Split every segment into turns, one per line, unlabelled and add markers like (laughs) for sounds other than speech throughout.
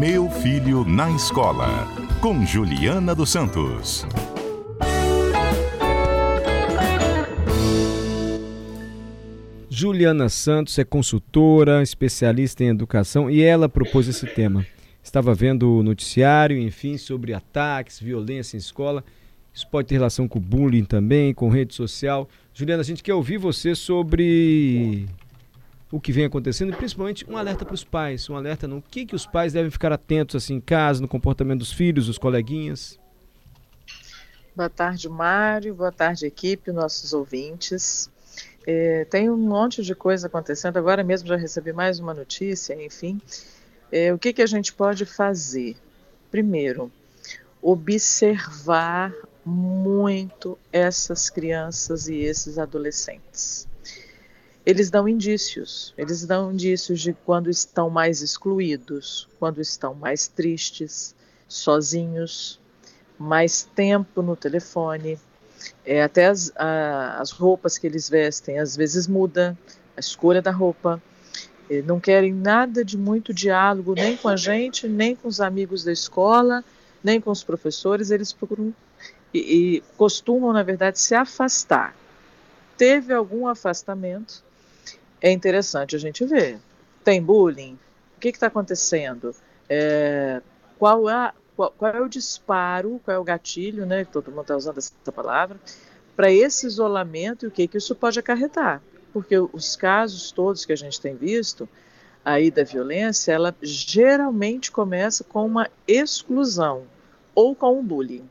Meu Filho na Escola, com Juliana dos Santos.
Juliana Santos é consultora, especialista em educação e ela propôs esse tema. Estava vendo o noticiário, enfim, sobre ataques, violência em escola. Isso pode ter relação com bullying também, com rede social. Juliana, a gente quer ouvir você sobre o que vem acontecendo e principalmente um alerta para os pais, um alerta no que, que os pais devem ficar atentos assim em casa, no comportamento dos filhos, dos coleguinhas.
Boa tarde, Mário. Boa tarde, equipe, nossos ouvintes. É, tem um monte de coisa acontecendo. Agora mesmo já recebi mais uma notícia, enfim. É, o que, que a gente pode fazer? Primeiro, observar muito essas crianças e esses adolescentes. Eles dão indícios, eles dão indícios de quando estão mais excluídos, quando estão mais tristes, sozinhos, mais tempo no telefone, é, até as, a, as roupas que eles vestem às vezes muda, a escolha da roupa. É, não querem nada de muito diálogo, nem com a gente, nem com os amigos da escola, nem com os professores. Eles procuram e, e costumam, na verdade, se afastar. Teve algum afastamento? É interessante a gente ver. Tem bullying? O que está acontecendo? É, qual é qual, qual, é o disparo, qual é o gatilho, né, todo mundo está usando essa palavra, para esse isolamento e o que, que isso pode acarretar. Porque os casos todos que a gente tem visto aí da violência, ela geralmente começa com uma exclusão ou com um bullying.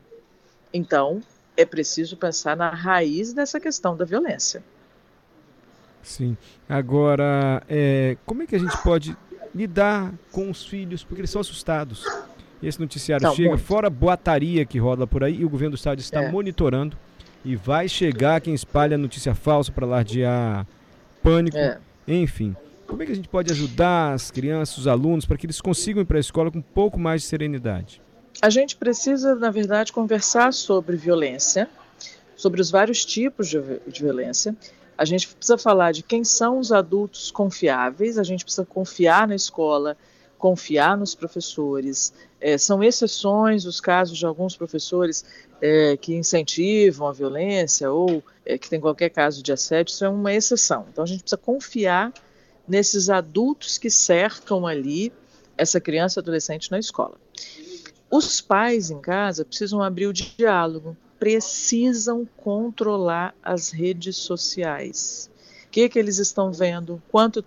Então, é preciso pensar na raiz dessa questão da violência.
Sim. Agora, é, como é que a gente pode lidar com os filhos, porque eles são assustados? Esse noticiário Não, chega, muito. fora a boataria que rola por aí, e o governo do estado está é. monitorando e vai chegar quem espalha notícia falsa para lardear pânico, é. enfim. Como é que a gente pode ajudar as crianças, os alunos, para que eles consigam ir para a escola com um pouco mais de serenidade?
A gente precisa, na verdade, conversar sobre violência, sobre os vários tipos de, de violência. A gente precisa falar de quem são os adultos confiáveis, a gente precisa confiar na escola, confiar nos professores. É, são exceções os casos de alguns professores é, que incentivam a violência ou é, que tem qualquer caso de assédio, isso é uma exceção. Então a gente precisa confiar nesses adultos que cercam ali essa criança adolescente na escola. Os pais em casa precisam abrir o diálogo, precisam controlar as redes sociais. O que, que eles estão vendo, quanto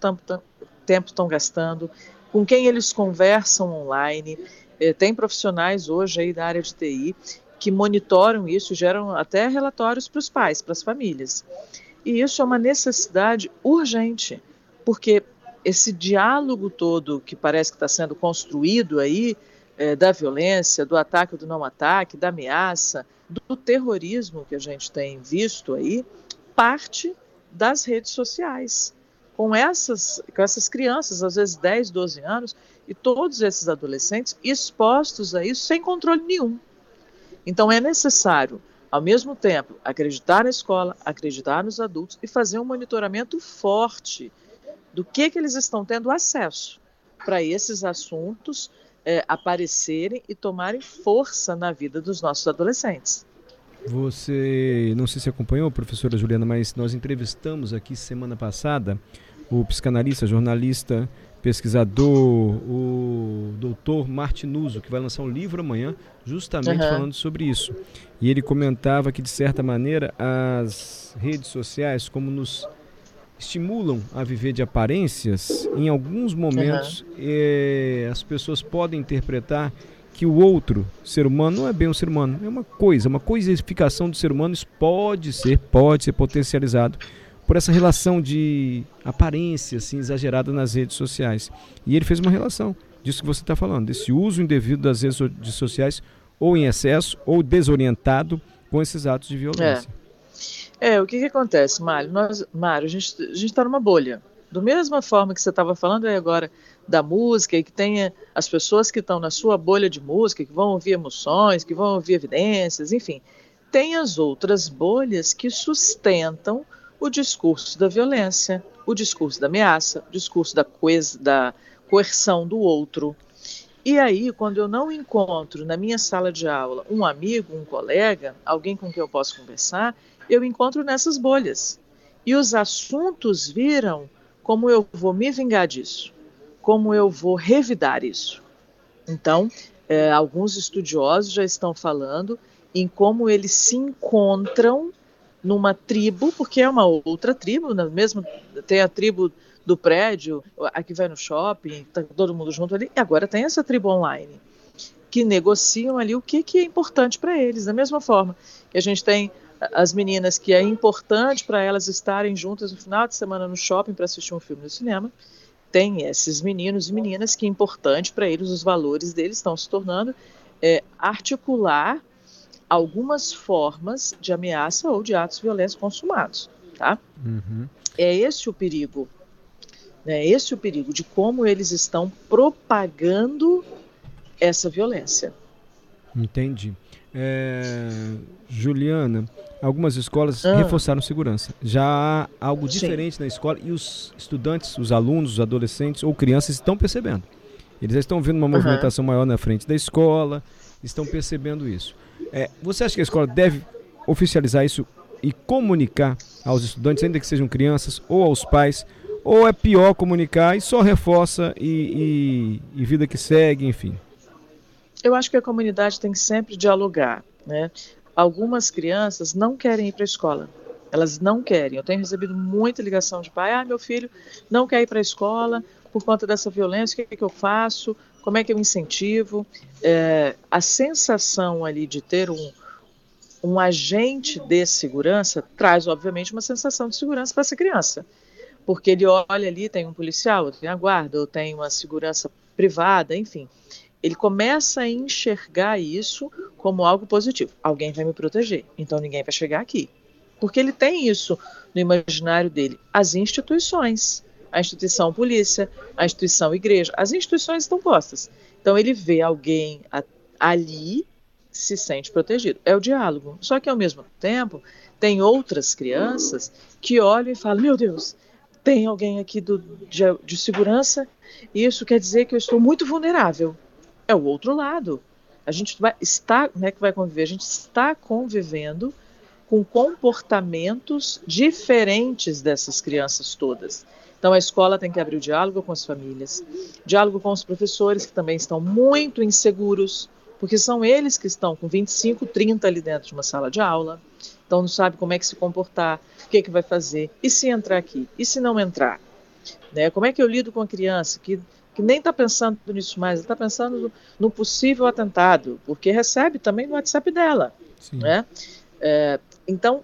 tempo estão gastando, com quem eles conversam online. É, tem profissionais hoje aí da área de TI que monitoram isso, geram até relatórios para os pais, para as famílias. E isso é uma necessidade urgente, porque esse diálogo todo que parece que está sendo construído aí, é, da violência, do ataque ou do não ataque, da ameaça, do terrorismo que a gente tem visto aí, parte das redes sociais com essas, com essas crianças, às vezes 10, 12 anos, e todos esses adolescentes expostos a isso sem controle nenhum. Então é necessário, ao mesmo tempo, acreditar na escola, acreditar nos adultos e fazer um monitoramento forte do que, que eles estão tendo acesso para esses assuntos é, aparecerem e tomarem força na vida dos nossos adolescentes.
Você, não sei se acompanhou, professora Juliana, mas nós entrevistamos aqui semana passada o psicanalista, jornalista, pesquisador, o doutor Martinuso, que vai lançar um livro amanhã, justamente uhum. falando sobre isso. E ele comentava que, de certa maneira, as redes sociais, como nos estimulam a viver de aparências, em alguns momentos uhum. é, as pessoas podem interpretar que o outro ser humano não é bem um ser humano, é uma coisa, uma coisificação do ser humano, isso pode ser, pode ser potencializado por essa relação de aparência assim, exagerada nas redes sociais. E ele fez uma relação disso que você está falando, desse uso indevido das redes sociais, ou em excesso, ou desorientado com esses atos de violência.
É, é o que, que acontece, Mário? Nós, Mário, a gente está numa bolha. Da mesma forma que você estava falando aí agora da música e que tenha as pessoas que estão na sua bolha de música, que vão ouvir emoções, que vão ouvir evidências, enfim, tem as outras bolhas que sustentam o discurso da violência, o discurso da ameaça, o discurso da, coisa, da coerção do outro. E aí, quando eu não encontro na minha sala de aula um amigo, um colega, alguém com quem eu posso conversar, eu encontro nessas bolhas. E os assuntos viram como eu vou me vingar disso, como eu vou revidar isso. Então, é, alguns estudiosos já estão falando em como eles se encontram numa tribo, porque é uma outra tribo, mesmo tem a tribo do prédio, aqui vai no shopping, tá todo mundo junto ali, e agora tem essa tribo online, que negociam ali o que, que é importante para eles, da mesma forma que a gente tem as meninas que é importante para elas estarem juntas no final de semana no shopping para assistir um filme no cinema, tem esses meninos e meninas que é importante para eles, os valores deles estão se tornando é, articular algumas formas de ameaça ou de atos violentos consumados, tá? Uhum. É esse o perigo, né? É esse o perigo de como eles estão propagando essa violência.
Entendi. É, Juliana, algumas escolas ah. reforçaram segurança. Já há algo diferente Sim. na escola e os estudantes, os alunos, os adolescentes ou crianças estão percebendo. Eles já estão vendo uma movimentação uhum. maior na frente da escola, estão percebendo isso. É, você acha que a escola deve oficializar isso e comunicar aos estudantes, ainda que sejam crianças, ou aos pais, ou é pior comunicar e só reforça e, e, e vida que segue, enfim?
Eu acho que a comunidade tem que sempre dialogar, né? Algumas crianças não querem ir para a escola. Elas não querem. Eu tenho recebido muita ligação de pai: ah, meu filho não quer ir para a escola por conta dessa violência, o que, é que eu faço? Como é que eu incentivo? É, a sensação ali de ter um, um agente de segurança traz, obviamente, uma sensação de segurança para essa criança. Porque ele olha ali, tem um policial, tem a guarda, ou tem uma segurança privada, enfim. Ele começa a enxergar isso como algo positivo. Alguém vai me proteger, então ninguém vai chegar aqui. Porque ele tem isso no imaginário dele. As instituições a instituição polícia, a instituição igreja, as instituições estão postas. Então ele vê alguém ali se sente protegido. É o diálogo. Só que ao mesmo tempo tem outras crianças que olham e falam: meu Deus, tem alguém aqui do, de, de segurança isso quer dizer que eu estou muito vulnerável. É o outro lado. A gente vai, está, como é que vai conviver? A gente está convivendo com comportamentos diferentes dessas crianças todas. Então, a escola tem que abrir o diálogo com as famílias, diálogo com os professores, que também estão muito inseguros, porque são eles que estão com 25, 30 ali dentro de uma sala de aula, então não sabe como é que se comportar, o que, é que vai fazer, e se entrar aqui, e se não entrar? Né? Como é que eu lido com a criança que, que nem está pensando nisso mais, está pensando no, no, possível atentado, porque recebe também no WhatsApp dela. Né? É, então,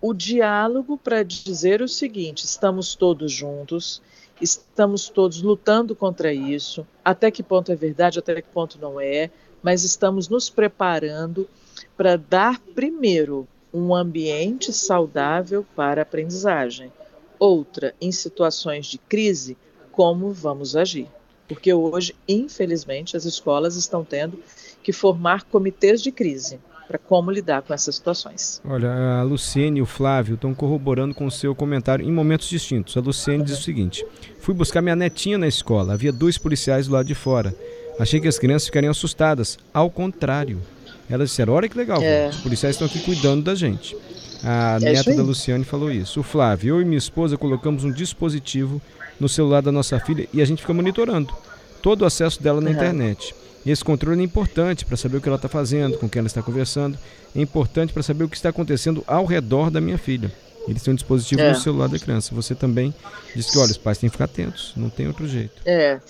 o diálogo para dizer o seguinte: estamos todos juntos, estamos todos lutando contra isso, até que ponto é verdade, até que ponto não é, mas estamos nos preparando para dar primeiro um ambiente saudável para a aprendizagem. Outra, em situações de crise, como vamos agir. Porque hoje, infelizmente, as escolas estão tendo que formar comitês de crise para como lidar com essas situações.
Olha, a Luciene e o Flávio estão corroborando com o seu comentário em momentos distintos. A Luciene diz o seguinte: Fui buscar minha netinha na escola, havia dois policiais do lado de fora. Achei que as crianças ficariam assustadas. Ao contrário. Elas disseram: Olha que legal, é. os policiais estão aqui cuidando da gente. A é neta da Luciane falou isso. O Flávio, eu e minha esposa colocamos um dispositivo no celular da nossa filha e a gente fica monitorando todo o acesso dela na uhum. internet. E esse controle é importante para saber o que ela está fazendo, com quem ela está conversando. É importante para saber o que está acontecendo ao redor da minha filha. Eles têm um dispositivo é. no celular da criança. Você também disse que, olha, os pais têm que ficar atentos, não tem outro jeito.
É,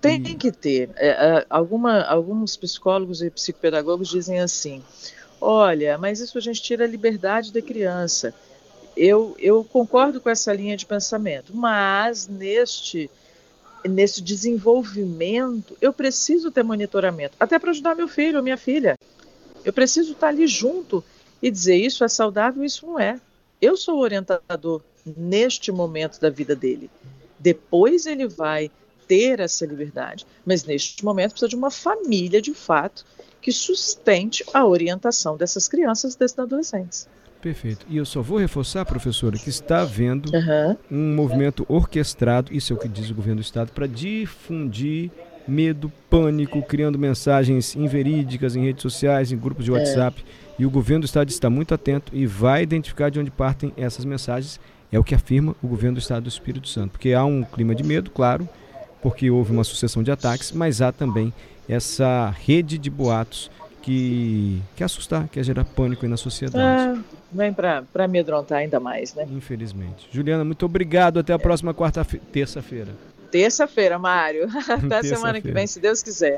tem e... que ter. É, é, alguma, alguns psicólogos e psicopedagogos dizem assim: olha, mas isso a gente tira a liberdade da criança. Eu, eu concordo com essa linha de pensamento, mas neste nesse desenvolvimento, eu preciso ter monitoramento, até para ajudar meu filho ou minha filha. Eu preciso estar ali junto e dizer isso é saudável, isso não é. Eu sou o orientador neste momento da vida dele. Depois ele vai ter essa liberdade, mas neste momento precisa de uma família de fato que sustente a orientação dessas crianças e desses adolescentes.
Perfeito. E eu só vou reforçar, professora, que está havendo uhum. um movimento orquestrado, isso é o que diz o governo do Estado, para difundir medo, pânico, criando mensagens inverídicas em redes sociais, em grupos de WhatsApp. É. E o governo do estado está muito atento e vai identificar de onde partem essas mensagens. É o que afirma o governo do estado do Espírito Santo. Porque há um clima de medo, claro, porque houve uma sucessão de ataques, mas há também essa rede de boatos que quer assustar, quer gerar pânico aí na sociedade.
É, vem para amedrontar ainda mais, né?
Infelizmente. Juliana, muito obrigado. Até a próxima quarta terça-feira.
Terça-feira, Mário. (laughs) Até terça semana que vem, se Deus quiser.